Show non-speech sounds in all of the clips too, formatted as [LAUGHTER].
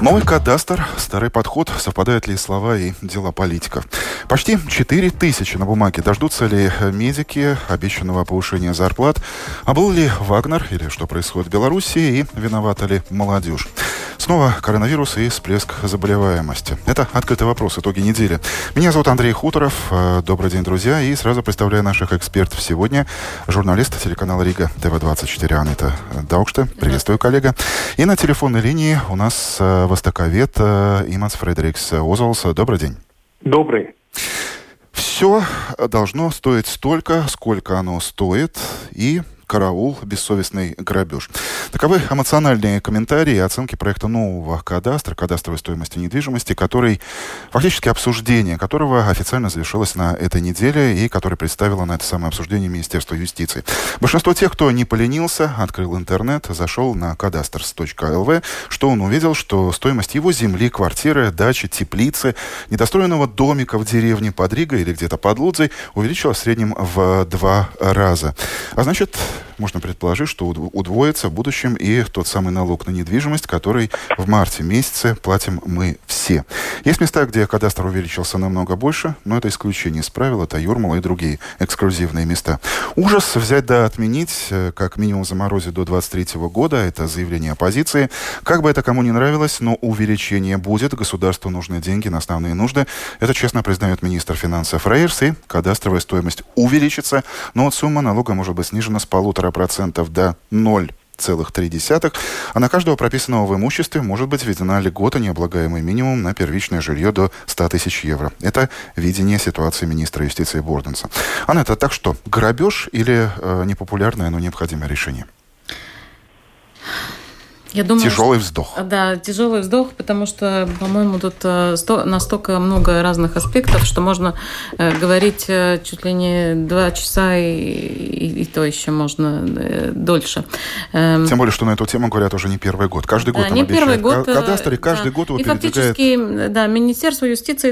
Новый кадастр, старый подход, совпадают ли слова и дела политиков. Почти 4 тысячи на бумаге. Дождутся ли медики обещанного повышения зарплат? А был ли Вагнер или что происходит в Беларуси и виновата ли молодежь? Снова коронавирус и всплеск заболеваемости. Это «Открытый вопрос. Итоги недели». Меня зовут Андрей Хуторов. Э, добрый день, друзья. И сразу представляю наших экспертов сегодня. Журналист телеканала Рига ТВ-24 Анита Даукште. Приветствую, коллега. И на телефонной линии у нас э, востоковед э, Иманс Фредерикс Озолс. Добрый день. Добрый. Все должно стоить столько, сколько оно стоит, и караул, бессовестный грабеж. Таковы эмоциональные комментарии и оценки проекта нового кадастра, кадастровой стоимости недвижимости, который, фактически обсуждение которого официально завершилось на этой неделе и который представило на это самое обсуждение Министерство юстиции. Большинство тех, кто не поленился, открыл интернет, зашел на кадастрс.лв, что он увидел, что стоимость его земли, квартиры, дачи, теплицы, недостроенного домика в деревне под Ригой или где-то под Лудзой увеличилась в среднем в два раза. А значит, можно предположить, что удвоится в будущем и тот самый налог на недвижимость, который в марте месяце платим мы все. Есть места, где кадастр увеличился намного больше, но это исключение из правил, это Юрмала и другие эксклюзивные места. Ужас взять да отменить, э, как минимум заморозить до 23 года, это заявление оппозиции. Как бы это кому не нравилось, но увеличение будет, государству нужны деньги на основные нужды. Это честно признает министр финансов Рейерс, и кадастровая стоимость увеличится, но от сумма налога может быть снижена с полу 1,5% до 0 0,3, а на каждого прописанного в имуществе может быть введена льгота необлагаемый минимум на первичное жилье до 100 тысяч евро. Это видение ситуации министра юстиции Борденса. Анна, это так что, грабеж или э, непопулярное, но необходимое решение? Я думаю, тяжелый вздох. Да, тяжелый вздох, потому что, по-моему, тут э, настолько много разных аспектов, что можно э, говорить э, чуть ли не два часа и, и, и то еще можно дольше. Эм, Тем более, что на эту тему говорят уже не первый год. Каждый год да, не первый год. Кадастр, каждый да. год его И фактически, да, Министерство юстиции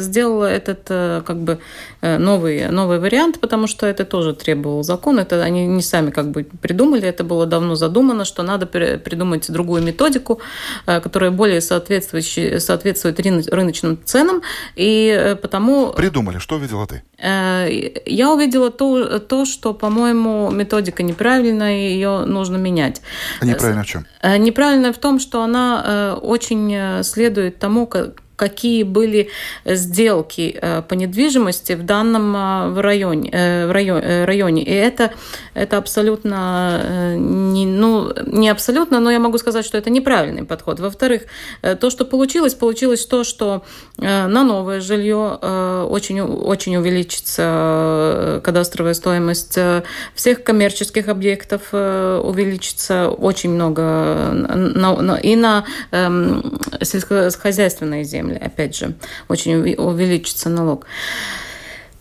сделало этот как бы новый, новый вариант, потому что это тоже требовал закон. Это они не сами как бы придумали, это было давно задумано, что надо придумать другую методику, э, которая более соответствует, соответствует рыночным ценам. И э, потому... Придумали. Что увидела ты? Э, я увидела то, то что, по-моему, методика неправильная, и ее нужно менять. А неправильно в чем? Неправильно в том, что она очень следует тому, какие были сделки э, по недвижимости в данном э, районе, э, в районе, районе. И это, это абсолютно не, ну, не абсолютно, но я могу сказать, что это неправильный подход. Во-вторых, то, что получилось, получилось то, что на новое жилье очень, очень увеличится кадастровая стоимость всех коммерческих объектов увеличится очень много и на эм, сельскохозяйственные земли земли, опять же, очень увеличится налог.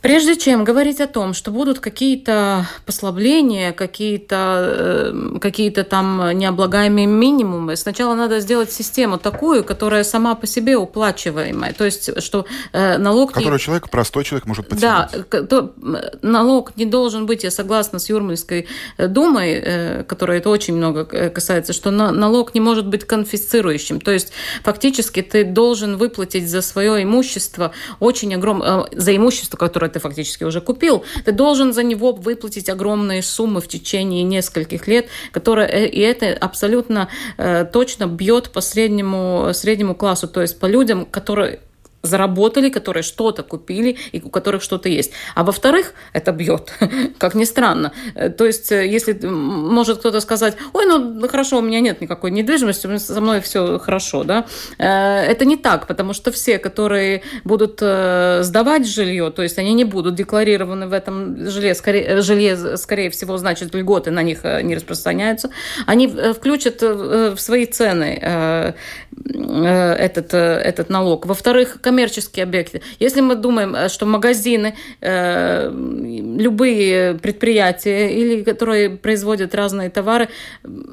Прежде чем говорить о том, что будут какие-то послабления, какие-то э, какие там необлагаемые минимумы, сначала надо сделать систему такую, которая сама по себе уплачиваемая. То есть, что э, налог... Который не... человек, простой человек может потянуть. Да, то, налог не должен быть, я согласна с Юрмальской э, думой, э, которая это очень много э, касается, что на, налог не может быть конфисцирующим. То есть, фактически ты должен выплатить за свое имущество очень огромное... Э, за имущество, которое ты фактически уже купил, ты должен за него выплатить огромные суммы в течение нескольких лет, которые, э, и это абсолютно э, точно бьет по среднему, среднему классу, то есть по людям, которые заработали, которые что-то купили и у которых что-то есть. А во-вторых, это бьет, [LAUGHS] как ни странно. Э, то есть, э, если может кто-то сказать, ой, ну хорошо, у меня нет никакой недвижимости, со мной все хорошо, да, э, это не так, потому что все, которые будут сдавать жилье, то есть они не будут декларированы в этом жилье, скорее, жилье, скорее всего, значит, льготы на них не распространяются, они включат в свои цены этот, этот налог. Во-вторых, коммерческие объекты. Если мы думаем, э, что магазины, э, любые предприятия, или которые производят разные товары,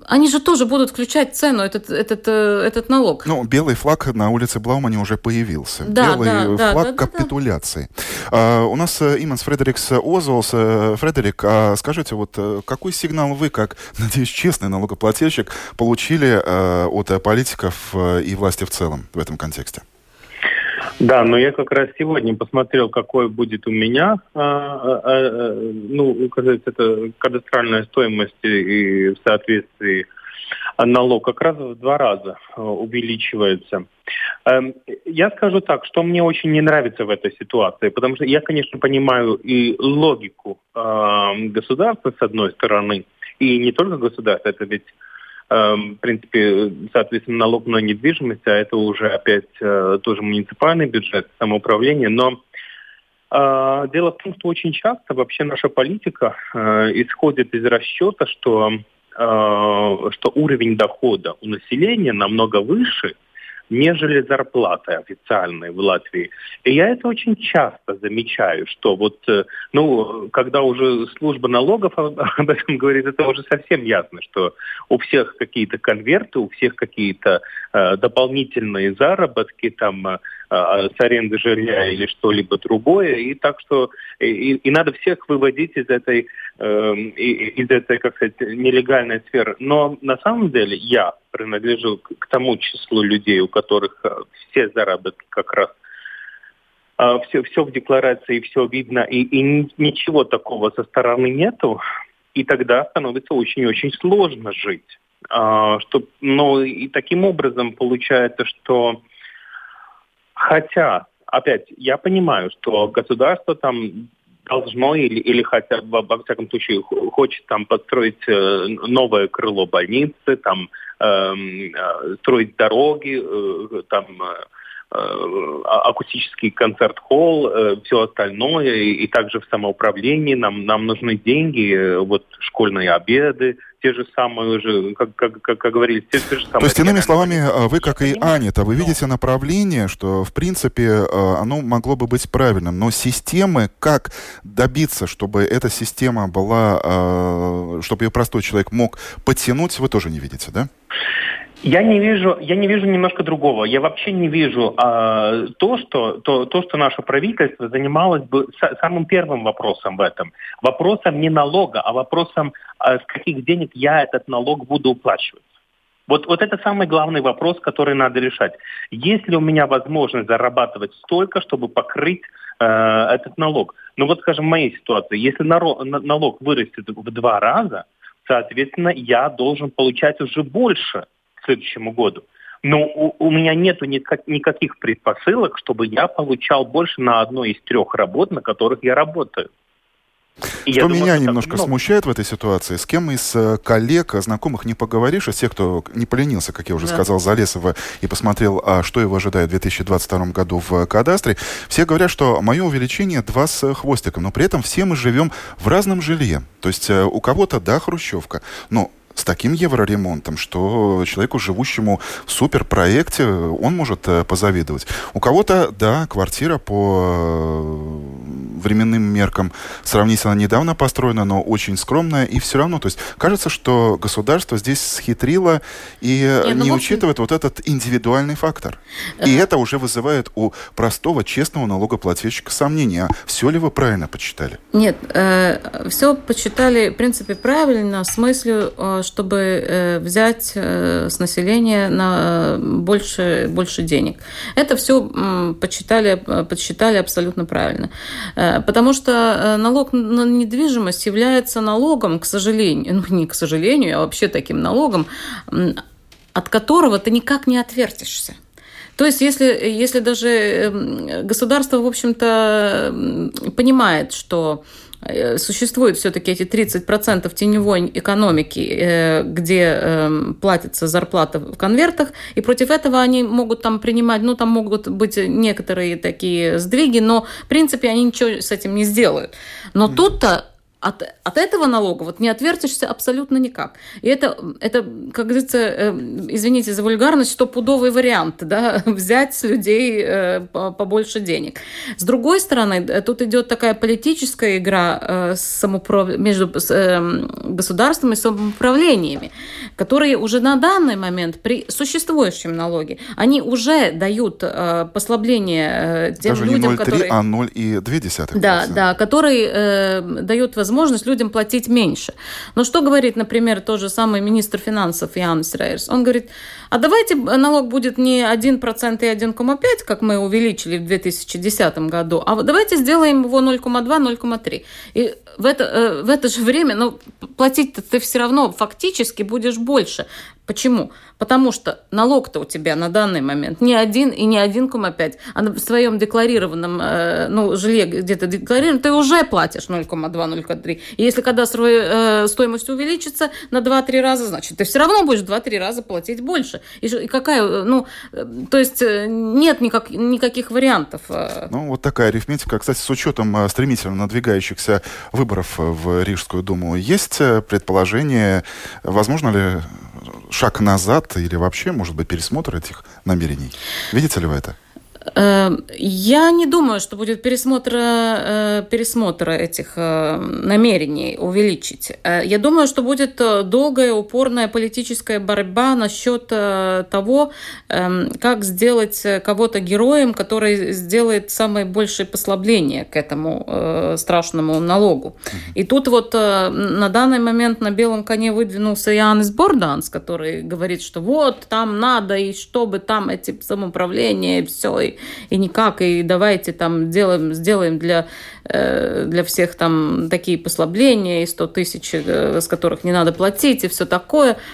они же тоже будут включать цену, этот, этот, э, этот налог. Ну, белый флаг на улице Блаумани уже появился. Да, белый да, флаг да, капитуляции. Да, да. А, у нас Иманс Фредерикс Озволс. Фредерик, а скажите, вот какой сигнал вы, как, [LAUGHS] надеюсь, честный налогоплательщик, получили от политиков и власти в целом в этом контексте? Да, но я как раз сегодня посмотрел, какой будет у меня, а, а, ну, указывается, это кадастральная стоимость и в соответствии налог как раз в два раза увеличивается. Эм, я скажу так, что мне очень не нравится в этой ситуации, потому что я, конечно, понимаю и логику государства, с одной стороны, и не только государства, это ведь в принципе, соответственно, налог на недвижимость, а это уже опять э, тоже муниципальный бюджет, самоуправление, но э, Дело в том, что очень часто вообще наша политика э, исходит из расчета, что, что уровень дохода у населения намного выше, нежели зарплаты официальные в Латвии. И я это очень часто замечаю, что вот, э, ну, когда уже служба налогов об [LAUGHS] этом говорит, это уже совсем ясно, что у всех какие-то конверты, у всех какие-то э, дополнительные заработки, там, э, с аренды жилья или что-либо другое. И так что и, и надо всех выводить из этой, э, из этой, как сказать, нелегальной сферы. Но на самом деле я принадлежу к, тому числу людей, у которых э, все заработки как раз все, э, все в декларации, все видно, и, и ничего такого со стороны нету, и тогда становится очень-очень сложно жить. А, что, но и таким образом получается, что Хотя, опять, я понимаю, что государство там должно или, или хотя бы, во всяком случае, хочет там построить э, новое крыло больницы, там эм, э, строить дороги, э, там э, а, акустический концерт-холл, все остальное, и, также в самоуправлении. Нам, нам нужны деньги, вот школьные обеды, те же самые уже, как, как, как, как говорили, те, те же самые... То есть, иными словами, вы, как и Аня-то, вы видите направление, что, в принципе, оно могло бы быть правильным, но системы, как добиться, чтобы эта система была, чтобы ее простой человек мог подтянуть, вы тоже не видите, да? Я не вижу, я не вижу немножко другого. Я вообще не вижу а, то, что то, то, что наше правительство занималось бы с, самым первым вопросом в этом. Вопросом не налога, а вопросом, а, с каких денег я этот налог буду уплачивать. Вот, вот это самый главный вопрос, который надо решать. Есть ли у меня возможность зарабатывать столько, чтобы покрыть э, этот налог? Ну вот, скажем, в моей ситуации, если налог вырастет в два раза, соответственно, я должен получать уже больше – следующему году. Но у, у меня нет никак, никаких предпосылок, чтобы я получал больше на одной из трех работ, на которых я работаю. И что думаю, меня немножко много. смущает в этой ситуации, с кем из э, коллег, знакомых не поговоришь, из тех, кто не поленился, как я уже да. сказал, Залесова и посмотрел, а что его ожидает в 2022 году в кадастре, все говорят, что мое увеличение два с хвостиком, но при этом все мы живем в разном жилье. То есть э, у кого-то, да, хрущевка, но с таким евроремонтом, что человеку, живущему в суперпроекте, он может э, позавидовать. У кого-то, да, квартира по э, временным меркам сравнительно недавно построена, но очень скромная, и все равно, то есть кажется, что государство здесь схитрило и не, ну, не учитывает вот этот индивидуальный фактор. И это уже вызывает у простого, честного налогоплательщика сомнения. Все ли вы правильно почитали? Нет, э, все почитали, в принципе, правильно, в смысле, э, чтобы э, взять э, с населения на э, больше, больше денег. Это все подсчитали, подсчитали абсолютно правильно. Потому что налог на недвижимость является налогом, к сожалению, ну не к сожалению, а вообще таким налогом, от которого ты никак не отвертишься. То есть, если, если даже государство, в общем-то, понимает, что Э, существует все-таки эти 30% теневой экономики, э, где эм, платится зарплата в конвертах, и против этого они могут там принимать, ну, там могут быть некоторые такие сдвиги, но, в принципе, они ничего с этим не сделают. Но mm. тут-то от, от этого налога вот не отвертишься абсолютно никак. И это, это как говорится, э, извините за вульгарность, стопудовый вариант, да, [LAUGHS] взять с людей э, побольше денег. С другой стороны, э, тут идет такая политическая игра э, самоуправ... между э, государством и самоуправлениями, которые уже на данный момент при существующем налоге, они уже дают э, послабление э, тем Даже людям, не 0,3, которые... а 0,2. Да, да, который э, дает возможность возможность людям платить меньше. Но что говорит, например, тот же самый министр финансов Янис Рейерс? Он говорит, а давайте налог будет не 1% и 1,5%, как мы увеличили в 2010 году, а давайте сделаем его 0,2-0,3%. И в это, э, в это же время ну, платить ты все равно фактически будешь больше. Почему? Потому что налог-то у тебя на данный момент не один и не 1,5, а на своем декларированном э, ну, жилье где-то декларирован, ты уже платишь 0,2-0,3. И если э, стоимость увеличится на 2-3 раза, значит, ты все равно будешь 2-3 раза платить больше. И, и какая, э, ну, э, то есть э, нет никак, никаких вариантов. Ну, вот такая арифметика. Кстати, с учетом стремительно надвигающихся выборов в Рижскую думу, есть предположение, возможно ли шаг назад или вообще, может быть, пересмотр этих намерений? Видите ли вы это? Эм, я не думаю, что будет пересмотр, э, пересмотр этих э, намерений увеличить. Э, я думаю, что будет долгая, упорная политическая борьба насчет того, эм, как сделать кого-то героем, который сделает самое большее послабление к этому страшному налогу. И тут вот на данный момент на белом коне выдвинулся Янис Борданс, который говорит, что вот там надо, и чтобы там эти самоуправления, и все, и и никак, и давайте там делаем, сделаем для, э, для всех там такие послабления, и 100 тысяч, э, с которых не надо платить, и все такое –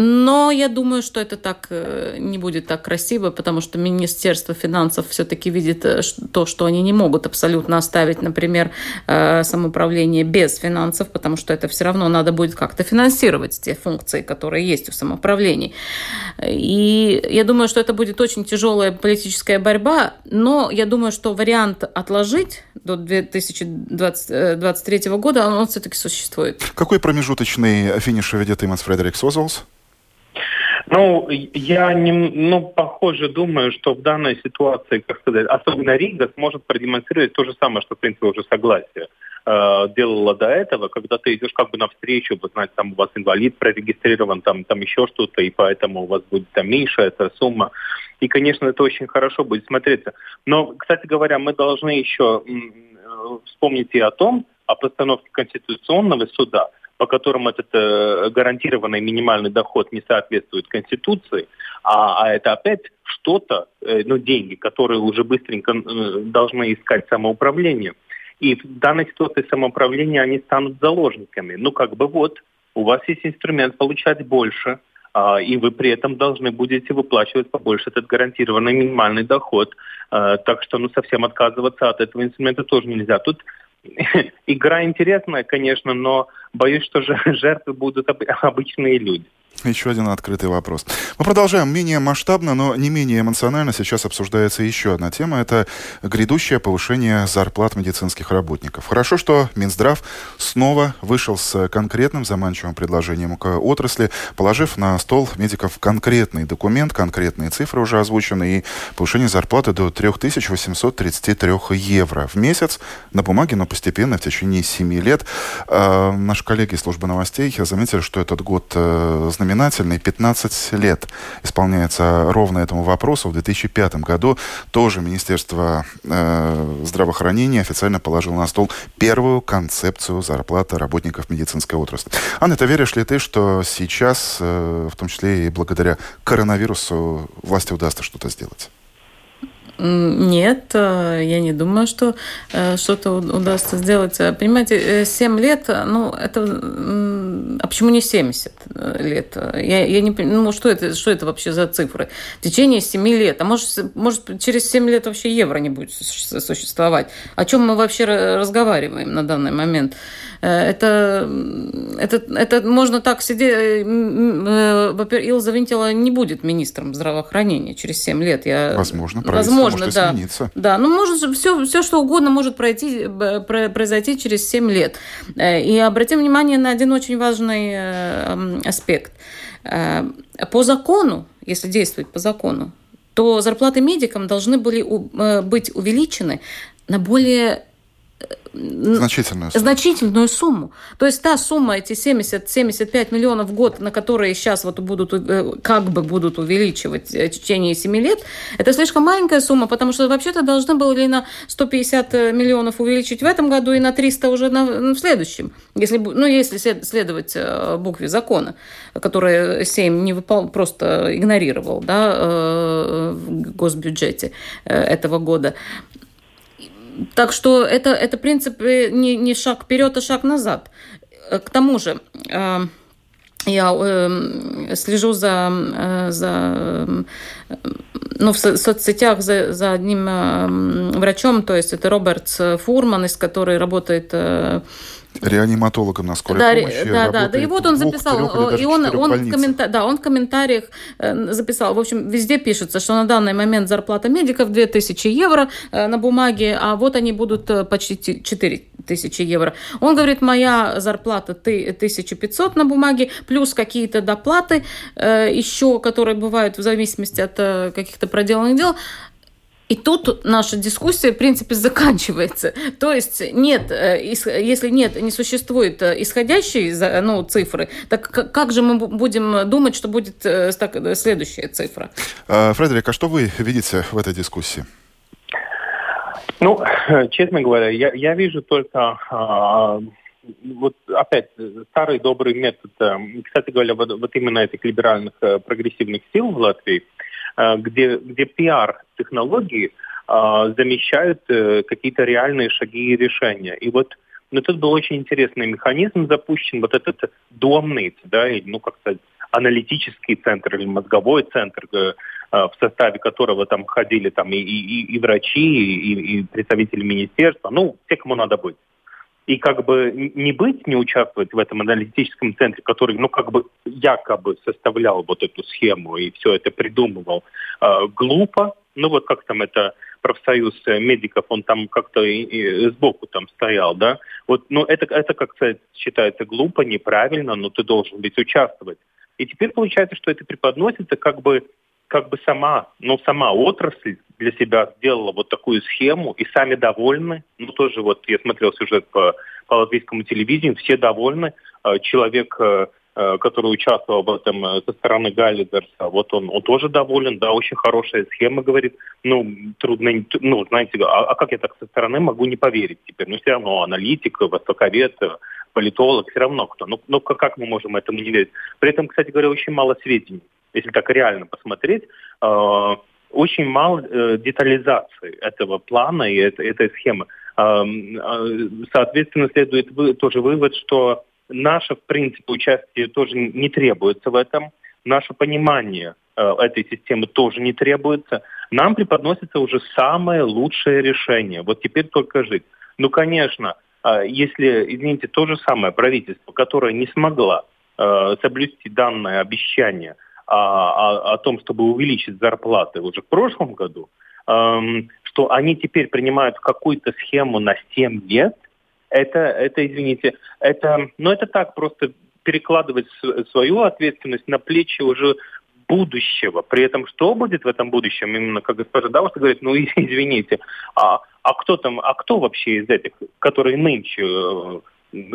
но я думаю, что это так э, не будет так красиво, потому что Министерство финансов все-таки видит э, то, что они не могут абсолютно оставить, например, э, самоуправление без финансов, потому что это все равно надо будет как-то финансировать те функции, которые есть у самоуправлений. И я думаю, что это будет очень тяжелая политическая борьба, но я думаю, что вариант отложить до 2023 года, он, все-таки существует. Какой промежуточный финиш ведет Иманс Фредерик Созолс? Ну, я не, ну, похоже думаю, что в данной ситуации, как сказать, особенно Рига сможет продемонстрировать то же самое, что, в принципе, уже согласие э, делала до этого, когда ты идешь как бы навстречу, вы знаете, там у вас инвалид прорегистрирован, там, там еще что-то, и поэтому у вас будет там меньше эта сумма. И, конечно, это очень хорошо будет смотреться. Но, кстати говоря, мы должны еще вспомнить и о том, о постановке Конституционного суда – по которым этот э, гарантированный минимальный доход не соответствует Конституции, а, а это опять что-то, э, ну, деньги, которые уже быстренько э, должны искать самоуправление. И в данной ситуации самоуправления они станут заложниками. Ну, как бы вот, у вас есть инструмент получать больше, а, и вы при этом должны будете выплачивать побольше этот гарантированный минимальный доход. А, так что ну, совсем отказываться от этого инструмента тоже нельзя. Тут игра интересная, конечно, но боюсь, что жертвы будут обычные люди. Еще один открытый вопрос. Мы продолжаем. Менее масштабно, но не менее эмоционально сейчас обсуждается еще одна тема. Это грядущее повышение зарплат медицинских работников. Хорошо, что Минздрав снова вышел с конкретным заманчивым предложением к отрасли, положив на стол медиков конкретный документ, конкретные цифры уже озвучены, и повышение зарплаты до 3833 евро в месяц на бумаге, но постепенно в течение 7 лет. Э, наши коллеги из службы новостей заметили, что этот год э, знаменательный. 15 лет исполняется ровно этому вопросу. В 2005 году тоже Министерство э, здравоохранения официально положило на стол первую концепцию зарплаты работников медицинской отрасли. Анна, ты веришь ли ты, что сейчас, э, в том числе и благодаря коронавирусу, власти удастся что-то сделать? Нет, э, я не думаю, что э, что-то удастся сделать. Понимаете, 7 э, лет, ну, это... А почему не 70 лет? Я, я не понимаю, ну, что это, что это вообще за цифры? В течение 7 лет. А может, может, через 7 лет вообще евро не будет существовать? О чем мы вообще разговариваем на данный момент? Это, это, это можно так сидеть, Илза Винтила не будет министром здравоохранения через 7 лет. Я... Возможно, возможно, может да. измениться. Да, ну может все, все что угодно может пройти, произойти через 7 лет. И обратим внимание на один очень важный аспект. По закону, если действовать по закону, то зарплаты медикам должны были быть увеличены на более Значительную сумму. Значительную сумму. То есть та сумма, эти 70-75 миллионов в год, на которые сейчас вот будут, э, как бы будут увеличивать э, в течение 7 лет, это слишком маленькая сумма, потому что вообще-то должны были на 150 э, миллионов увеличить в этом году и на 300 уже на, в следующем. Если, ну, если следовать букве закона, который Сейм не выпол... просто игнорировал да, в госбюджете этого года. Так что это, это принцип не, не шаг вперед, а шаг назад. Э, к тому же, э, я э, слежу за, э, за ну, в соцсетях за, за одним э, врачом, то есть это Роберт Фурман, из который работает э, реаниматологом на скорой да, помощи. Да, да, да. И вот он записал, и он, он, в коммента, да, он в комментариях э, записал, в общем, везде пишется, что на данный момент зарплата медиков 2000 евро э, на бумаге, а вот они будут э, почти 4000 евро. Он говорит, моя зарплата 1500 на бумаге, плюс какие-то доплаты еще, которые бывают в зависимости от каких-то проделанных дел, и тут наша дискуссия, в принципе, заканчивается. То есть нет, э, если нет, не существует э, исходящей ну, цифры, так как же мы будем думать, что будет э, следующая цифра? Фредерик, а что вы видите в этой дискуссии? Ну, [CLEARS THROAT] честно говоря, я, я вижу только а, вот опять старый добрый метод, кстати говоря, вот, вот именно этих либеральных прогрессивных сил в Латвии – где, где пиар-технологии э, замещают э, какие-то реальные шаги и решения. И вот ну, тут был очень интересный механизм запущен, вот этот домный, да, ну, как сказать, аналитический центр или мозговой центр, в составе которого там ходили там и, и, и врачи, и, и представители министерства, ну, те, кому надо быть и как бы не быть, не участвовать в этом аналитическом центре, который, ну, как бы якобы составлял вот эту схему и все это придумывал, э, глупо. Ну, вот как там это профсоюз медиков, он там как-то сбоку там стоял, да. Вот, ну, это, это как сказать, считается глупо, неправильно, но ты должен быть участвовать. И теперь получается, что это преподносится как бы как бы сама, ну, сама отрасль для себя сделала вот такую схему, и сами довольны. Ну, тоже вот я смотрел сюжет по, по латвийскому телевидению, все довольны. Э, человек, э, э, который участвовал в этом со стороны Галлидерса, вот он, он тоже доволен, да, очень хорошая схема, говорит. Ну, трудно, ну, знаете, а, а как я так со стороны могу не поверить теперь? Ну, все равно аналитик, востоковед, политолог, все равно кто. Ну, ну как мы можем этому не верить? При этом, кстати говоря, очень мало сведений если так реально посмотреть, э, очень мало э, детализации этого плана и этой схемы. Э, соответственно, следует тоже вывод, что наше, в принципе, участие тоже не требуется в этом. Наше понимание этой системы тоже не требуется. Нам преподносится уже самое лучшее решение. Вот теперь только жить. Ну, конечно, если, извините, то же самое правительство, которое не смогло соблюсти данное обещание – о, о, том, чтобы увеличить зарплаты уже в прошлом году, эм, что они теперь принимают какую-то схему на 7 лет, это, это извините, это, ну это так просто перекладывать свою ответственность на плечи уже будущего. При этом что будет в этом будущем? Именно как госпожа Даус говорит, ну [LAUGHS] извините, а, а кто там, а кто вообще из этих, которые нынче э,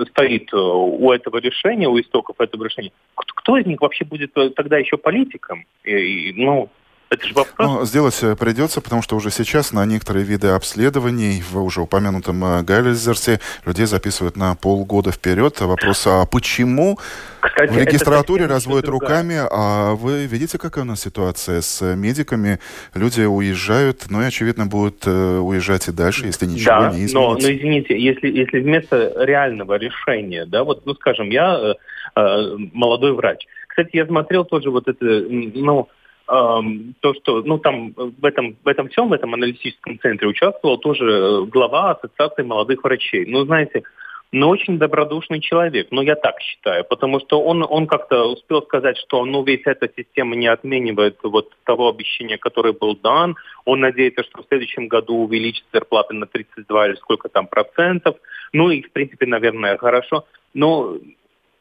стоит э, у этого решения, у истоков этого решения, кто из них вообще будет э, тогда еще политиком? И, ну, это же вопрос. Ну, сделать э, придется, потому что уже сейчас на некоторые виды обследований в уже упомянутом э, Гайлезерсе людей записывают на полгода вперед. Вопрос, а почему Кстати, в регистратуре разводят руками, а вы видите, какая у нас ситуация с медиками? Люди уезжают, ну и, очевидно, будут уезжать и дальше, если ничего да, не изменится. Но, но извините, если, если вместо реального решения, да, вот, ну, скажем, я э, молодой врач. Кстати, я смотрел тоже вот это, ну, то, что, ну, там в этом, в этом всем, в этом аналитическом центре участвовал тоже э, глава Ассоциации молодых врачей. Ну, знаете, но очень добродушный человек. Ну, я так считаю, потому что он, он как-то успел сказать, что ну, ведь эта система не отменивает вот того обещания, которое был дан. Он надеется, что в следующем году увеличит зарплаты на 32 или сколько там процентов. Ну и, в принципе, наверное, хорошо. Но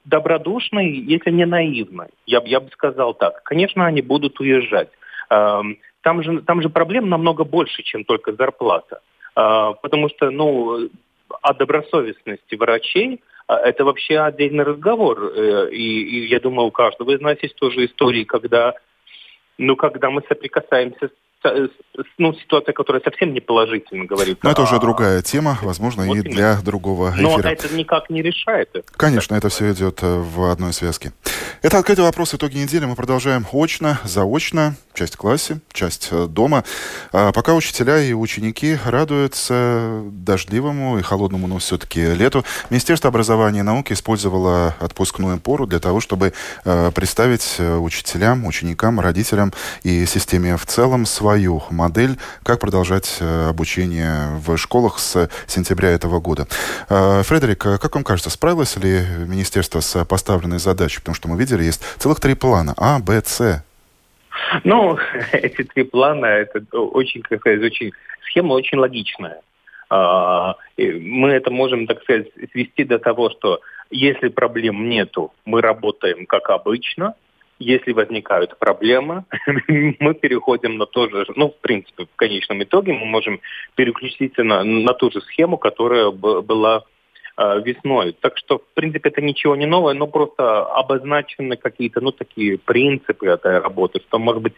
добродушный, если не наивный, я, я бы сказал так. Конечно, они будут уезжать. Эм, там же, там же проблем намного больше, чем только зарплата. Э, потому что, ну, о добросовестности врачей э, это вообще отдельный разговор. Э, и, и я думаю, у каждого из нас есть тоже истории, когда, ну, когда мы соприкасаемся ну, ситуация, которая совсем не положительно говорит. Но это уже другая тема, возможно, вот и именно. для другого эфира. Но это никак не решает. Конечно, это все идет э, в одной связке. Это «Открытый вопрос. Итоги недели». Мы продолжаем очно, заочно, часть классе, часть э, дома. А пока учителя и ученики радуются дождливому и холодному, но все-таки лету, Министерство образования и науки использовало отпускную пору для того, чтобы э, представить учителям, ученикам, родителям и системе в целом свою модель, как продолжать э, обучение в школах с сентября этого года. Э, Фредерик, э, как вам кажется, справилось ли министерство с поставленной задачей? Потому что мы видели, есть целых три плана А, Б, С. [LAUGHS] Ну, [LAUGHS] эти три плана, это очень, как сказать, очень, схема очень логичная. А, мы это можем, так сказать, свести до того, что если проблем нету, мы работаем как обычно, если возникают проблемы, [LAUGHS] мы переходим на то же, ну, в принципе, в конечном итоге мы можем переключиться на, на ту же схему, которая была весной. Так что, в принципе, это ничего не новое, но просто обозначены какие-то, ну, такие принципы этой работы, что, может быть,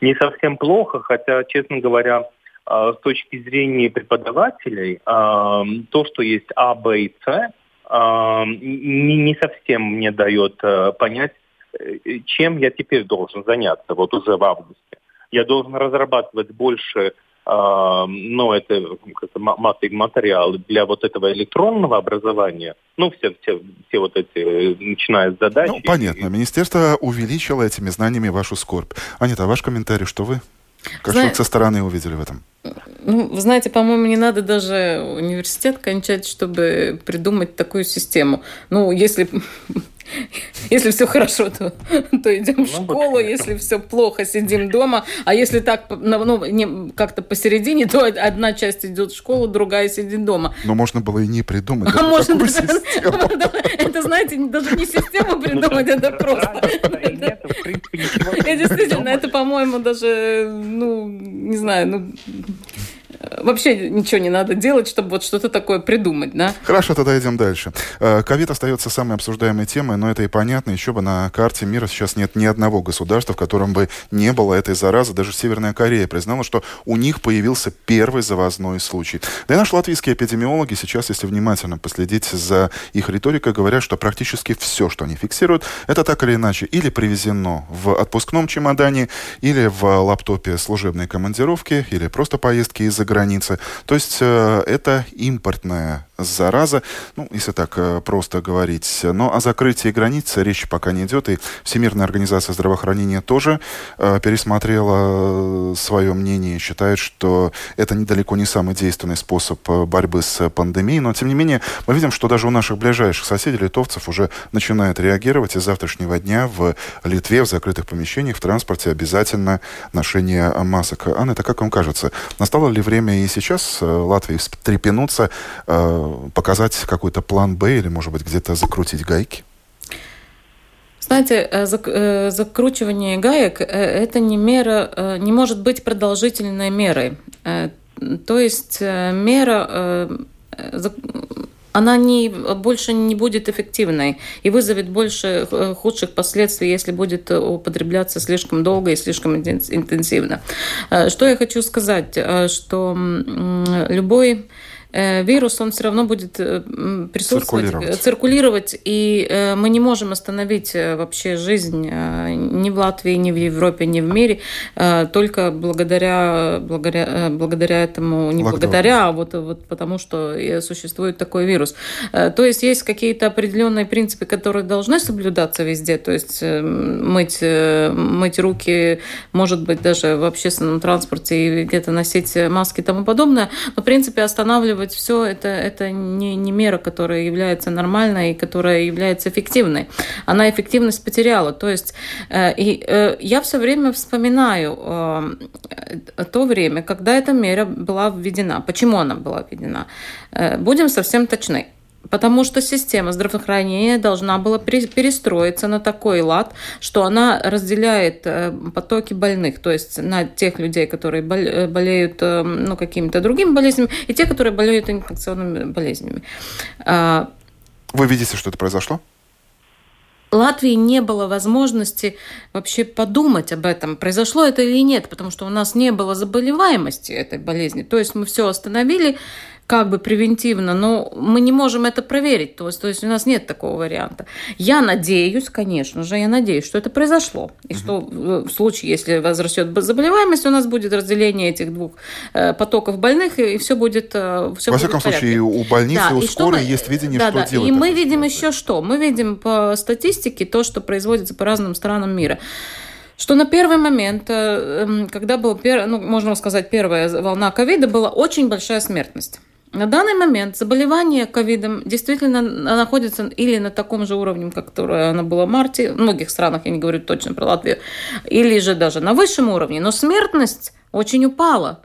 не совсем плохо, хотя, честно говоря, э, с точки зрения преподавателей, э, то, что есть А, Б и С, э, не, совсем мне дает э, понять, Э, чем я теперь должен заняться вот уже в августе? Я должен разрабатывать больше ну, это, это материалы для вот этого электронного образования, ну, все, все, все вот эти, начиная с задач. Ну, понятно. Министерство увеличило этими знаниями вашу скорбь. Анита, ваш комментарий, что вы? Как Зна... со стороны увидели в этом? Ну, вы знаете, по-моему, не надо даже университет кончать, чтобы придумать такую систему. Ну, если [LAUGHS] Если все хорошо, то, то идем в ну, школу, если все плохо, сидим дома. А если так, ну, не, как-то посередине, то одна часть идет в школу, другая сидит дома. Но можно было и не придумать а можно такую систему. [LAUGHS] Это, знаете, даже не систему придумать, это просто. И действительно, это, по-моему, даже, ну, не знаю, ну, вообще ничего не надо делать, чтобы вот что-то такое придумать, да? Хорошо, тогда идем дальше. Э, ковид остается самой обсуждаемой темой, но это и понятно. Еще бы на карте мира сейчас нет ни одного государства, в котором бы не было этой заразы. Даже Северная Корея признала, что у них появился первый завозной случай. Да и наши латвийские эпидемиологи сейчас, если внимательно последить за их риторикой, говорят, что практически все, что они фиксируют, это так или иначе или привезено в отпускном чемодане, или в лаптопе служебной командировки, или просто поездки из-за границы. То есть э, это импортная зараза, ну, если так э, просто говорить. Но о закрытии границ речи пока не идет, и Всемирная организация здравоохранения тоже э, пересмотрела свое мнение, считает, что это недалеко не самый действенный способ борьбы с пандемией, но, тем не менее, мы видим, что даже у наших ближайших соседей, литовцев, уже начинают реагировать, и с завтрашнего дня в Литве в закрытых помещениях, в транспорте обязательно ношение масок. Анна, это как вам кажется, настало ли время и сейчас э, Латвии встрепенуться, э, показать какой-то план Б или, может быть, где-то закрутить гайки? Знаете, э, закручивание гаек – это не мера, не может быть продолжительной мерой. То есть мера она не, больше не будет эффективной и вызовет больше э, худших последствий, если будет употребляться слишком долго и слишком интенсивно. Э, что я хочу сказать, э, что любой Э, вирус, он все равно будет э, присутствовать, циркулировать, циркулировать и э, мы не можем остановить вообще жизнь ни в Латвии, ни в Европе, ни в мире, только благодаря, благодаря, благодаря этому, не Локдаун. благодаря, а вот, вот потому что существует такой вирус. То есть есть какие-то определенные принципы, которые должны соблюдаться везде, то есть мыть, мыть руки, может быть, даже в общественном транспорте и где-то носить маски и тому подобное, но в принципе останавливать ограничивать все, это, это не, не мера, которая является нормальной и которая является эффективной. Она эффективность потеряла. То есть э, и, э, я все время вспоминаю э, то время, когда эта мера была введена. Почему она была введена? Э, будем совсем точны. Потому что система здравоохранения должна была перестроиться на такой лад, что она разделяет э, потоки больных, то есть на тех людей, которые э, болеют э, ну, какими-то другими болезнями, и те, которые болеют инфекционными болезнями. А, Вы видите, что это произошло? Латвии не было возможности вообще подумать об этом, произошло это или нет, потому что у нас не было заболеваемости этой болезни. То есть мы все остановили, как бы превентивно, но мы не можем это проверить. То есть, то есть у нас нет такого варианта. Я надеюсь, конечно же, я надеюсь, что это произошло. И что в случае, если возрастет заболеваемость, у нас будет разделение этих двух э, потоков больных, и все будет э, все Во будет всяком случае, у больницы, да, у скорой есть видение, да, что да. делать. И мы видим еще что? Мы видим по статистике то, что производится по разным странам мира что на первый момент, э, эм, когда была, ну, можно сказать, первая волна ковида, была очень большая смертность. На данный момент заболевание ковидом действительно находится или на таком же уровне, как которое оно было в марте, в многих странах, я не говорю точно про Латвию, или же даже на высшем уровне, но смертность очень упала.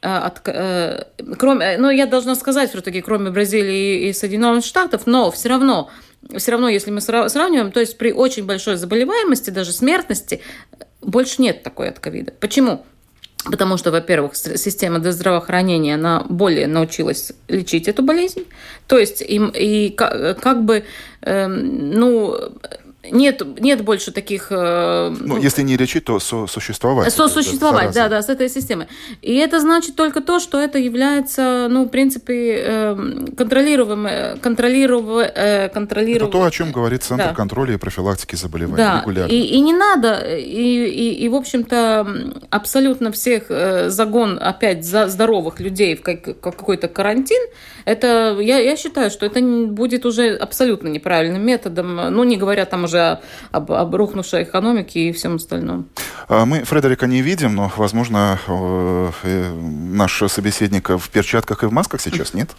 Э, от, э, кроме, ну, я должна сказать, все-таки, кроме Бразилии и Соединенных Штатов, но все равно, все равно, если мы сравниваем, то есть при очень большой заболеваемости, даже смертности, больше нет такой от ковида. Почему? Потому что, во-первых, система здравоохранения, она более научилась лечить эту болезнь. То есть им, и как, как бы, э, ну, нет, нет больше таких... Э, ну, ну, если не лечить, то со существовать. Сосуществовать, да, да, с этой системой. И это значит только то, что это является, ну, в принципе, эм, контролируемым... Контролируемым... Э, контролируем... Это то, о чем говорит Центр да. контроля и профилактики заболеваний да. регулярно. И, и не надо, и, и, и, в общем-то, абсолютно всех э, загон опять за здоровых людей в какой-то карантин, это, я, я считаю, что это будет уже абсолютно неправильным методом, ну, не говоря там уже об, об рухнувшей экономике и всем остальном. А мы Фредерика не видим, но, возможно, э, э, наш собеседник в перчатках и в масках сейчас, нет?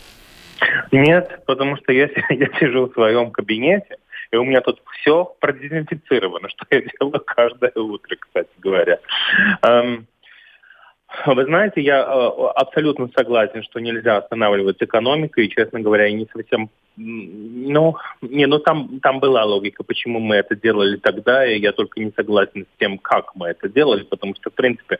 Нет, потому что я, [LAUGHS] я сижу в своем кабинете, и у меня тут все продезинфицировано, [LAUGHS] что я делаю каждое утро, кстати говоря. Эм, вы знаете, я э, абсолютно согласен, что нельзя останавливать экономику, и, честно говоря, я не совсем... Ну, не, ну там, там была логика, почему мы это делали тогда, и я только не согласен с тем, как мы это делали, потому что, в принципе,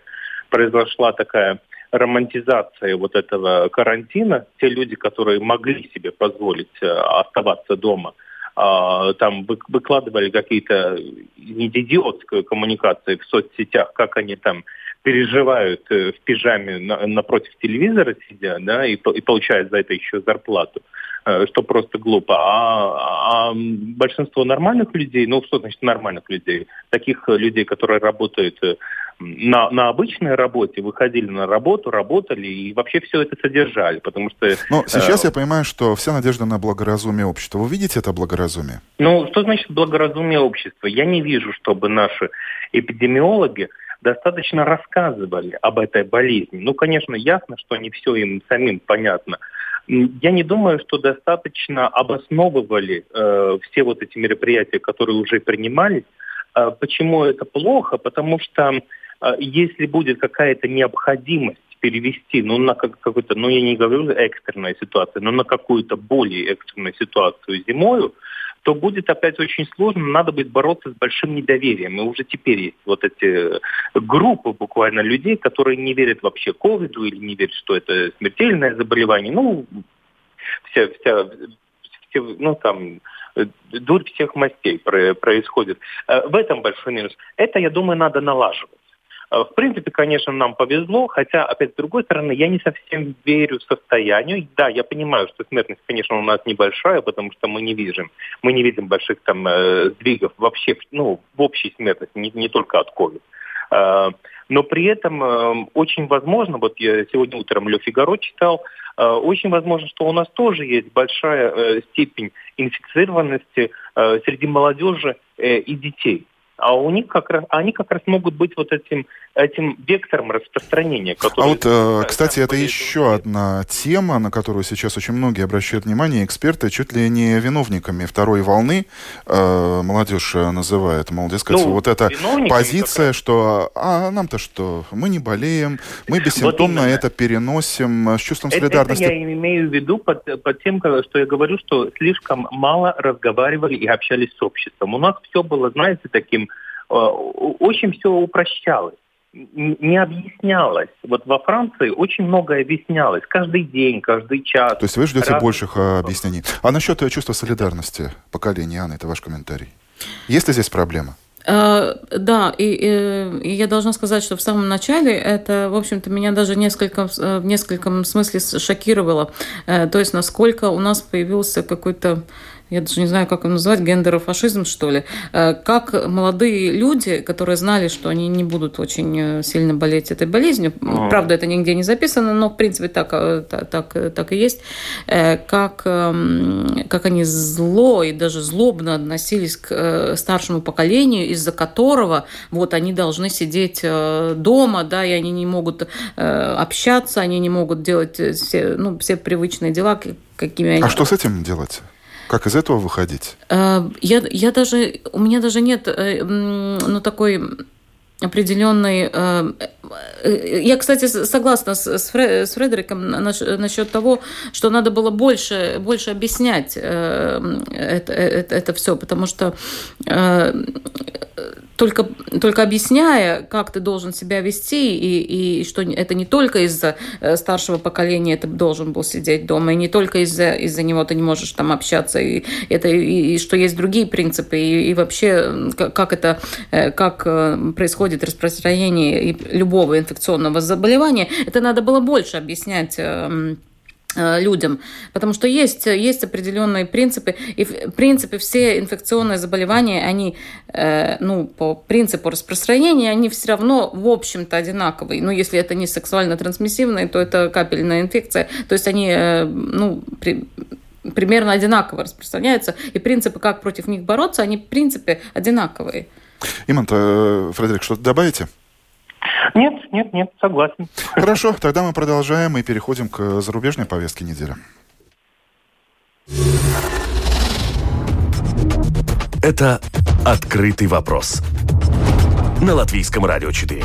произошла такая романтизация вот этого карантина. Те люди, которые могли себе позволить э, оставаться дома, э, там выкладывали какие-то идиотскую коммуникации в соцсетях, как они там переживают э, в пижаме на, напротив телевизора сидя, да, и, и получают за это еще зарплату, э, что просто глупо. А, а большинство нормальных людей, ну что значит нормальных людей, таких людей, которые работают э, на, на обычной работе, выходили на работу, работали и вообще все это содержали, потому что... Но сейчас э, я понимаю, что вся надежда на благоразумие общества. Вы видите это благоразумие? Ну, что значит благоразумие общества? Я не вижу, чтобы наши эпидемиологи достаточно рассказывали об этой болезни. Ну, конечно, ясно, что не все им самим понятно. Я не думаю, что достаточно обосновывали э, все вот эти мероприятия, которые уже принимались. Э, почему это плохо? Потому что э, если будет какая-то необходимость перевести, ну, на какую-то, ну, я не говорю экстренную ситуацию, но на какую-то более экстренную ситуацию зимою, то будет опять очень сложно, надо будет бороться с большим недоверием. И уже теперь есть вот эти группы буквально людей, которые не верят вообще ковиду или не верят, что это смертельное заболевание. Ну, вся, вся, все, ну, там, дурь всех мастей происходит. Э, в этом большой минус. Это, я думаю, надо налаживать. Э, в принципе, конечно, нам повезло, хотя, опять с другой стороны, я не совсем верю состоянию. Да, я понимаю, что смертность, конечно, у нас небольшая, потому что мы не видим, мы не видим больших там э, сдвигов вообще, ну, в общей смертности, не, не только от COVID. Э, но при этом очень возможно, вот я сегодня утром Ле Фигаро читал, очень возможно, что у нас тоже есть большая степень инфицированности среди молодежи и детей. А у них как раз, они как раз могут быть вот этим, этим вектором распространения. Который, а вот, э, кстати, это еще одна тема, на которую сейчас очень многие обращают внимание, эксперты чуть ли не виновниками второй волны э, молодежь называет, мол, дескать, ну, вот эта позиция, что а нам-то что, мы не болеем, мы бессимптомно вот это переносим с чувством солидарности. Это я имею в виду под, под тем, что я говорю, что слишком мало разговаривали и общались с обществом. У нас все было, знаете, таким Э, очень все упрощалось не объяснялось. Вот во Франции очень многое объяснялось. Каждый день, каждый час. То есть вы ждете раз... больших а, объяснений. А насчет э, чувства солидарности поколения, Анна, это ваш комментарий. Есть ли здесь проблема? Да, и, и, и я должна сказать, что в самом начале это, в общем-то, меня даже несколько, в нескольком смысле шокировало. То есть, насколько у нас появился какой-то я даже не знаю, как его назвать, гендерофашизм, что ли. Э, как молодые люди, которые знали, что они не будут очень э, сильно болеть этой болезнью, а. правда, это нигде не записано, но, в принципе, так, э, так, так и есть, как, эм, как они зло и даже злобно относились к старшему поколению, из-за которого вот они должны сидеть дома, да, и они не могут общаться, они не могут делать все, ну, все привычные дела, какими они... А что с этим делать? Как из этого выходить? Э, я, я даже, у меня даже нет э, ну, такой определенной... Э, я, кстати, согласна с Фредериком насчет того, что надо было больше, больше объяснять это, это, это все, потому что только, только объясняя, как ты должен себя вести, и, и что это не только из-за э, старшего поколения ты должен был сидеть дома, и не только из-за из него ты не можешь там общаться, и, это, и, и что есть другие принципы, и, и вообще как это, э, как э, происходит распространение любого инфекционного заболевания, это надо было больше объяснять эм, Э, людям, потому что есть, есть определенные принципы, и в принципе все инфекционные заболевания, они, э, ну, по принципу распространения, они все равно, в общем-то, одинаковые. Ну, если это не сексуально трансмиссивные, то это капельная инфекция, то есть они, э, ну, при, примерно одинаково распространяются, и принципы, как против них бороться, они, в принципе, одинаковые. Иман, э, Фредерик, что-то добавите? Нет, нет, нет, согласен. Хорошо, тогда мы продолжаем и переходим к зарубежной повестке недели. Это «Открытый вопрос» на Латвийском радио 4.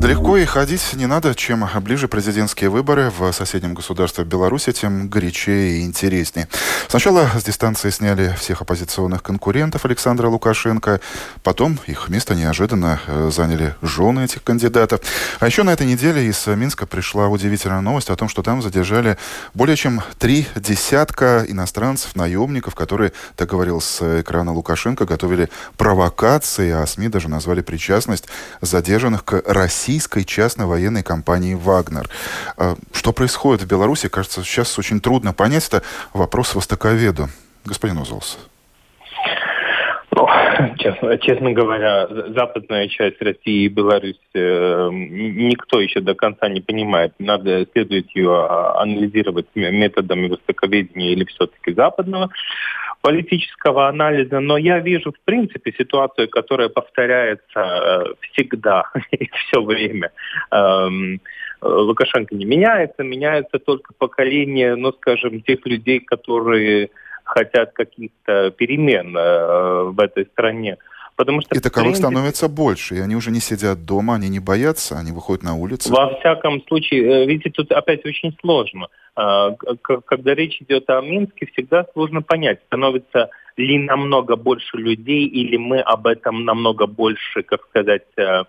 Далеко и ходить не надо. Чем ближе президентские выборы в соседнем государстве Беларуси, тем горячее и интереснее. Сначала с дистанции сняли всех оппозиционных конкурентов Александра Лукашенко. Потом их место неожиданно э, заняли жены этих кандидатов. А еще на этой неделе из Минска пришла удивительная новость о том, что там задержали более чем три десятка иностранцев, наемников, которые, так говорил с экрана Лукашенко, готовили провокации, а СМИ даже назвали причастность задержанных к России российской частной военной компании «Вагнер». А, что происходит в Беларуси, кажется, сейчас очень трудно понять. Это вопрос востоковеду. Господин Узолс. Ну, честно, честно говоря, западная часть России и Беларусь э, никто еще до конца не понимает. Надо следует ее а, анализировать методами востоковедения или все-таки западного политического анализа, но я вижу, в принципе, ситуацию, которая повторяется э, всегда [LAUGHS] и все время. Эм, Лукашенко не меняется, меняется только поколение, ну, скажем, тех людей, которые хотят каких-то перемен э, в этой стране. Потому что, и таковых принципе, становится больше, и они уже не сидят дома, они не боятся, они выходят на улицу. Во всяком случае, э, видите, тут опять очень сложно. А, когда речь идет о Минске, всегда сложно понять, становится ли намного больше людей, или мы об этом намного больше, как сказать, э,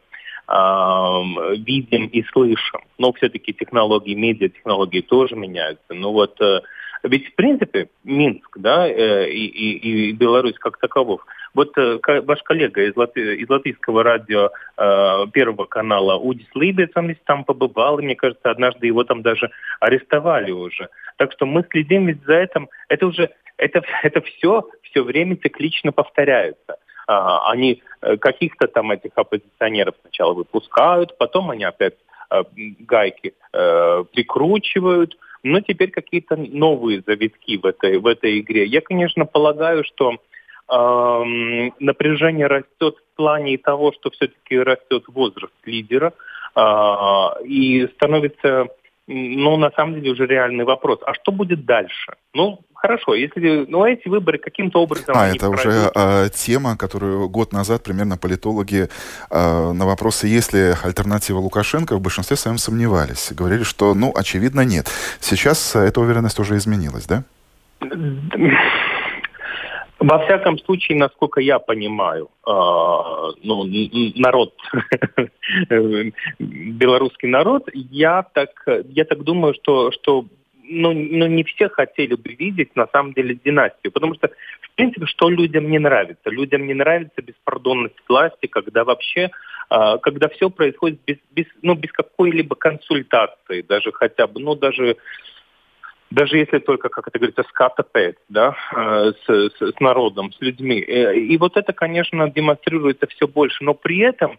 видим и слышим. Но все-таки технологии, медиатехнологии тоже меняются. Ну вот, э, ведь в принципе Минск, да, и, и, и Беларусь как таковых – вот э, ваш коллега из, Латви, из латвийского радио э, Первого канала Удис Либец, он ведь там побывал, и мне кажется, однажды его там даже арестовали уже. Так что мы следим ведь за этим. Это уже, это, [LAUGHS] это все, все время циклично повторяется. А, они э, каких-то там этих оппозиционеров сначала выпускают, потом они опять гайки прикручивают, но теперь какие-то новые завитки в этой, в этой игре. Я, конечно, полагаю, что напряжение растет в плане того, что все-таки растет возраст лидера, э, и становится, ну, на самом деле, уже реальный вопрос. А что будет дальше? Ну, хорошо, если ну, эти выборы каким-то образом... А, это пройдут. уже э, тема, которую год назад примерно политологи э, на вопросы, есть ли альтернатива Лукашенко, в большинстве своем сомневались. Говорили, что, ну, очевидно, нет. Сейчас эта уверенность уже изменилась, да? [LAUGHS] Во всяком случае, насколько я понимаю, э, ну, народ, [LAUGHS] белорусский народ, я так, я так думаю, что, что ну, ну, не все хотели бы видеть, на самом деле, династию. Потому что, в принципе, что людям не нравится? Людям не нравится беспардонность власти, когда вообще, э, когда все происходит без, без, ну, без какой-либо консультации, даже хотя бы, ну, даже даже если только, как это говорится, скатапет, да, э, с, с, с народом, с людьми. Э, и вот это, конечно, демонстрируется все больше. Но при этом,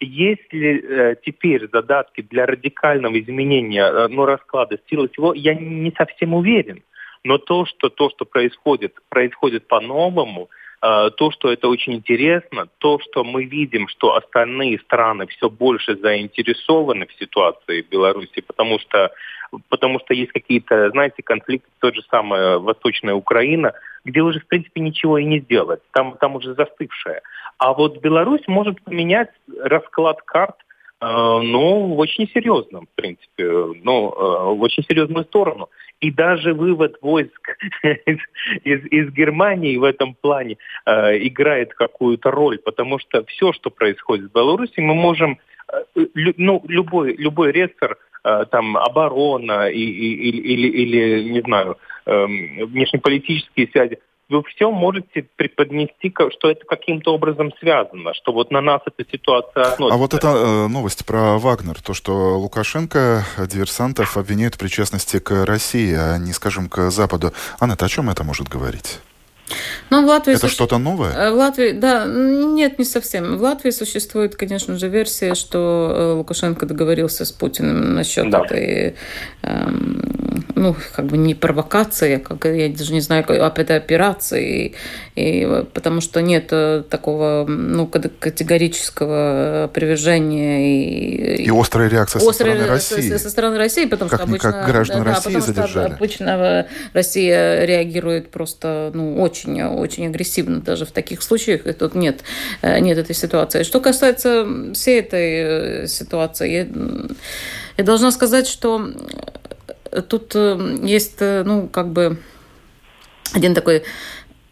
если э, теперь задатки для радикального изменения ну, расклада силы всего, я не совсем уверен. Но то, что то, что происходит, происходит по-новому, то, что это очень интересно, то, что мы видим, что остальные страны все больше заинтересованы в ситуации в Беларуси, потому что потому что есть какие-то, знаете, конфликты, тот же самый Восточная Украина, где уже, в принципе, ничего и не сделать. Там, там уже застывшая. А вот Беларусь может поменять расклад карт э, ну, в очень серьезном, в принципе, ну, э, в очень серьезную сторону. И даже вывод войск [LAUGHS] из, из, из Германии в этом плане э, играет какую-то роль, потому что все, что происходит в Беларуси, мы можем, э, лю, ну, любой, любой рецор Э, там оборона и, и, или, или, не знаю, эм, внешнеполитические связи, вы все можете преподнести, что это каким-то образом связано, что вот на нас эта ситуация относится. А вот эта э, новость про Вагнер, то, что Лукашенко диверсантов обвиняет в причастности к России, а не, скажем, к Западу. Анна, о чем это может говорить? Но в Латвии Это суще... что-то новое? Э, в Латвии, да, нет, не совсем. В Латвии существует, конечно же, версия, что э, Лукашенко договорился с Путиным насчет да. этой, эм, ну, как бы не провокации, а как я даже не знаю, об этой операции, и, и, потому что нет э, такого, ну, категорического привержения и... И острая реакция со стороны России. Со, со стороны России, потому как, что обычно... Как граждан да, России потому задержали. Что обычно Россия реагирует просто, ну, очень очень, очень агрессивно даже в таких случаях, и тут нет, э, нет этой ситуации. Что касается всей этой э, ситуации, я, я должна сказать, что тут э, есть, ну, как бы один такой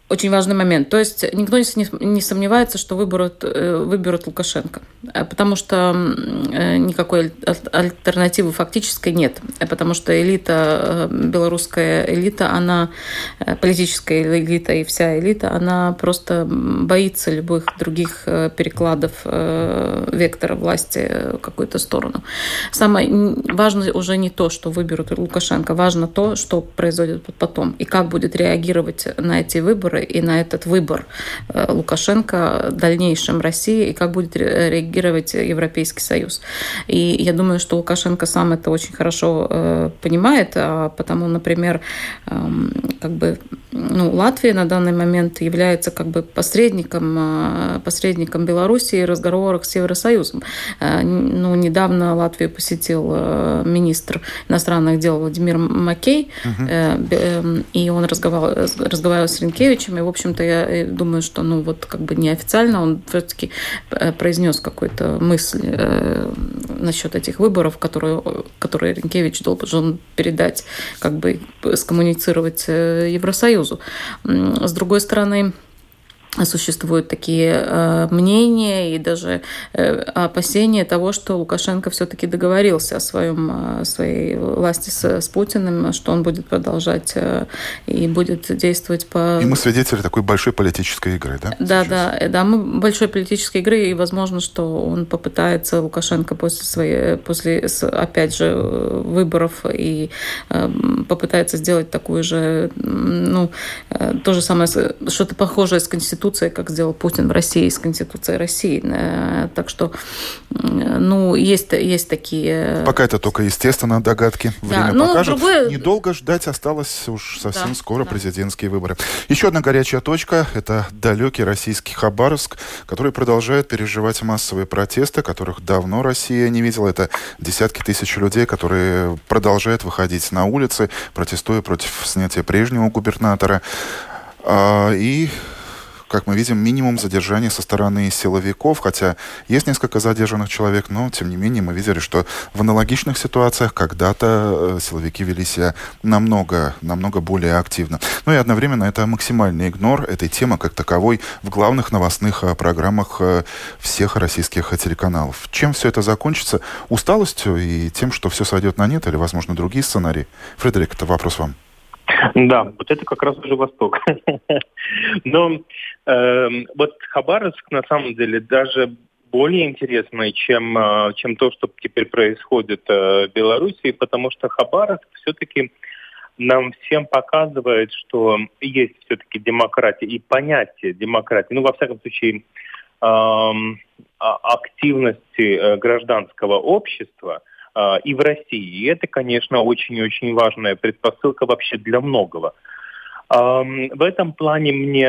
очень важный момент. То есть никто не, не сомневается, что выберут, э, выберут Лукашенко, э, потому что э, никакой альтернативы фактической нет, потому что элита, белорусская элита, она, политическая элита и вся элита, она просто боится любых других перекладов вектора власти в какую-то сторону. Самое важное уже не то, что выберут Лукашенко, важно то, что произойдет потом и как будет реагировать на эти выборы и на этот выбор э, Лукашенко в дальнейшем России и как будет реагировать Европейский Союз. И я думаю, что Лукашенко сам это очень хорошо э, понимает, а потому, например, эм, как бы ну, Латвия на данный момент является как бы посредником, э, посредником Белоруссии в разговорах с Евросоюзом. Ну, недавно Латвию посетил министр иностранных дел Владимир Макей, угу. и он разговаривал, разговаривал с Ренкевичем, и, в общем-то, я э, думаю, что, ну, вот как бы неофициально он все-таки э, произнес какую-то мысль э, насчет этих выборов, которые, которые Ренкевич должен передать, как бы скоммуницировать Евросоюзу. С другой стороны, существуют такие э, мнения и даже э, опасения того, что Лукашенко все-таки договорился о своем э, своей власти с, с Путиным, что он будет продолжать э, и будет действовать по. И мы свидетели такой большой политической игры, да? Да, да, э, да, мы большой политической игры и возможно, что он попытается Лукашенко после своей после опять же выборов и э, попытается сделать такую же ну э, то же самое что-то похожее с конституцией Конституцией, как сделал Путин в России с Конституцией России. Э, так что, ну, есть, есть такие... Пока это только, естественно, догадки. Время да, ну, покажет. Другое... Недолго ждать осталось уж совсем да, скоро да. президентские выборы. Еще одна горячая точка – это далекий российский Хабаровск, который продолжает переживать массовые протесты, которых давно Россия не видела. Это десятки тысяч людей, которые продолжают выходить на улицы, протестуя против снятия прежнего губернатора. А, и как мы видим, минимум задержания со стороны силовиков, хотя есть несколько задержанных человек, но, тем не менее, мы видели, что в аналогичных ситуациях когда-то э, силовики вели себя намного, намного более активно. Ну и одновременно это максимальный игнор этой темы как таковой в главных новостных э, программах э, всех российских телеканалов. Чем все это закончится? Усталостью и тем, что все сойдет на нет, или, возможно, другие сценарии? Фредерик, это вопрос вам. Да, вот это как раз уже Восток. [LAUGHS] Но э, вот Хабаровск на самом деле даже более интересный, чем, э, чем то, что теперь происходит э, в Беларуси, потому что Хабаровск все-таки нам всем показывает, что есть все-таки демократия и понятие демократии, ну, во всяком случае, эм, активности э, гражданского общества – а, и в России. И это, конечно, очень-очень важная предпосылка вообще для многого. В этом плане мне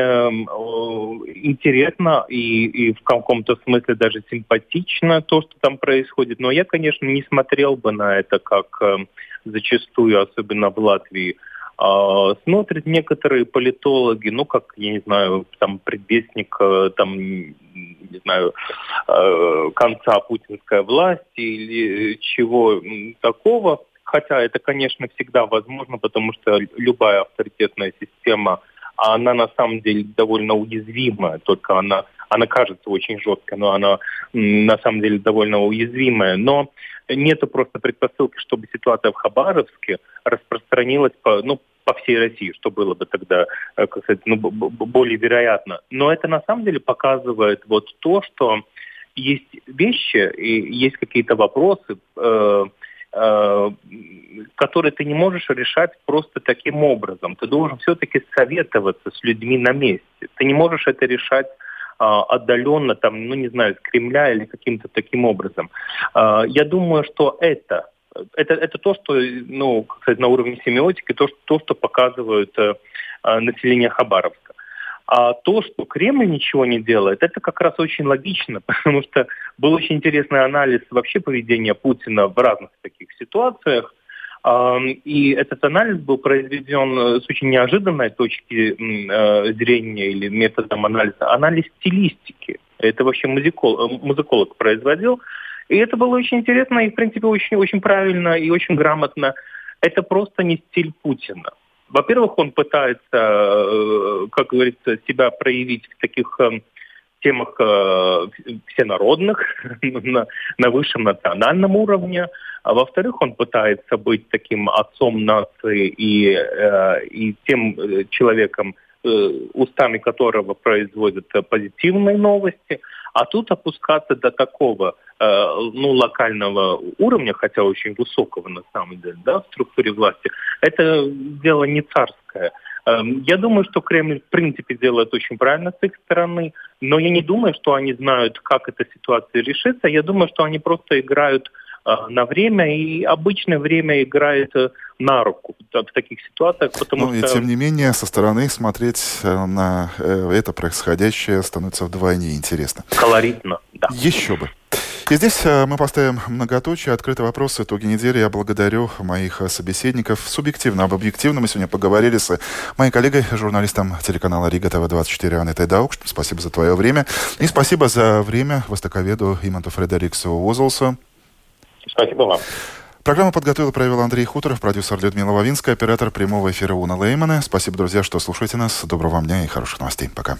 интересно и, и в каком-то смысле даже симпатично то, что там происходит. Но я, конечно, не смотрел бы на это как эм, зачастую, особенно в Латвии, смотрят некоторые политологи, ну, как, я не знаю, там, предвестник, э, там, не знаю, э, конца путинской власти или чего такого. Хотя это, конечно, всегда возможно, потому что любая авторитетная система, она на самом деле довольно уязвимая, только она, она кажется очень жесткой, но она на самом деле довольно уязвимая. Но нет просто предпосылки, чтобы ситуация в Хабаровске распространилась по, ну, по всей России, что было бы тогда, э, как сказать, ну, более вероятно. Но это на самом деле показывает вот то, что есть вещи и есть какие-то вопросы, э, э, которые ты не можешь решать просто таким образом. Ты должен все-таки советоваться с людьми на месте. Ты не можешь это решать отдаленно, там, ну не знаю, с Кремля или каким-то таким образом. А, я думаю, что это это, это то, что ну, кстати, на уровне семиотики, то, что, то, что показывают э, э, население Хабаровска. А то, что Кремль ничего не делает, это как раз очень логично, [LAUGHS] потому что был очень интересный анализ вообще поведения Путина в разных таких ситуациях. И этот анализ был произведен с очень неожиданной точки э, зрения или методом анализа. Анализ стилистики. Это вообще музыколог, э, музыколог производил. И это было очень интересно и, в принципе, очень, очень правильно и очень грамотно. Это просто не стиль Путина. Во-первых, он пытается, э, как говорится, себя проявить в таких э, темах э, всенародных, [LAUGHS] на, на высшем национальном уровне. А во-вторых, он пытается быть таким отцом нации и, и тем человеком, устами которого производят позитивные новости. А тут опускаться до такого Э, ну, локального уровня, хотя очень высокого на самом деле, да, в структуре власти, это дело не царское. Эм, я думаю, что Кремль в принципе делает очень правильно с их стороны, но я не думаю, что они знают, как эта ситуация решится. Я думаю, что они просто играют э, на время, и обычное время играет э, на руку в таких ситуациях, потому ну, что... и тем не менее, со стороны смотреть на это происходящее становится вдвойне интересно. Колоритно, да. Еще бы. И здесь э, мы поставим многоточие, открытый вопрос, итоги недели. Я благодарю моих собеседников. Субъективно, об объективном мы сегодня поговорили с моей коллегой, журналистом телеканала Рига ТВ-24 Анетой Даук. Спасибо за твое время. И спасибо за время востоковеду Иманту Фредериксу Озолсу. Спасибо вам. Программу подготовил и провел Андрей Хуторов, продюсер Людмила Вавинская, оператор прямого эфира Уна Леймана. Спасибо, друзья, что слушаете нас. Доброго вам дня и хороших новостей. Пока.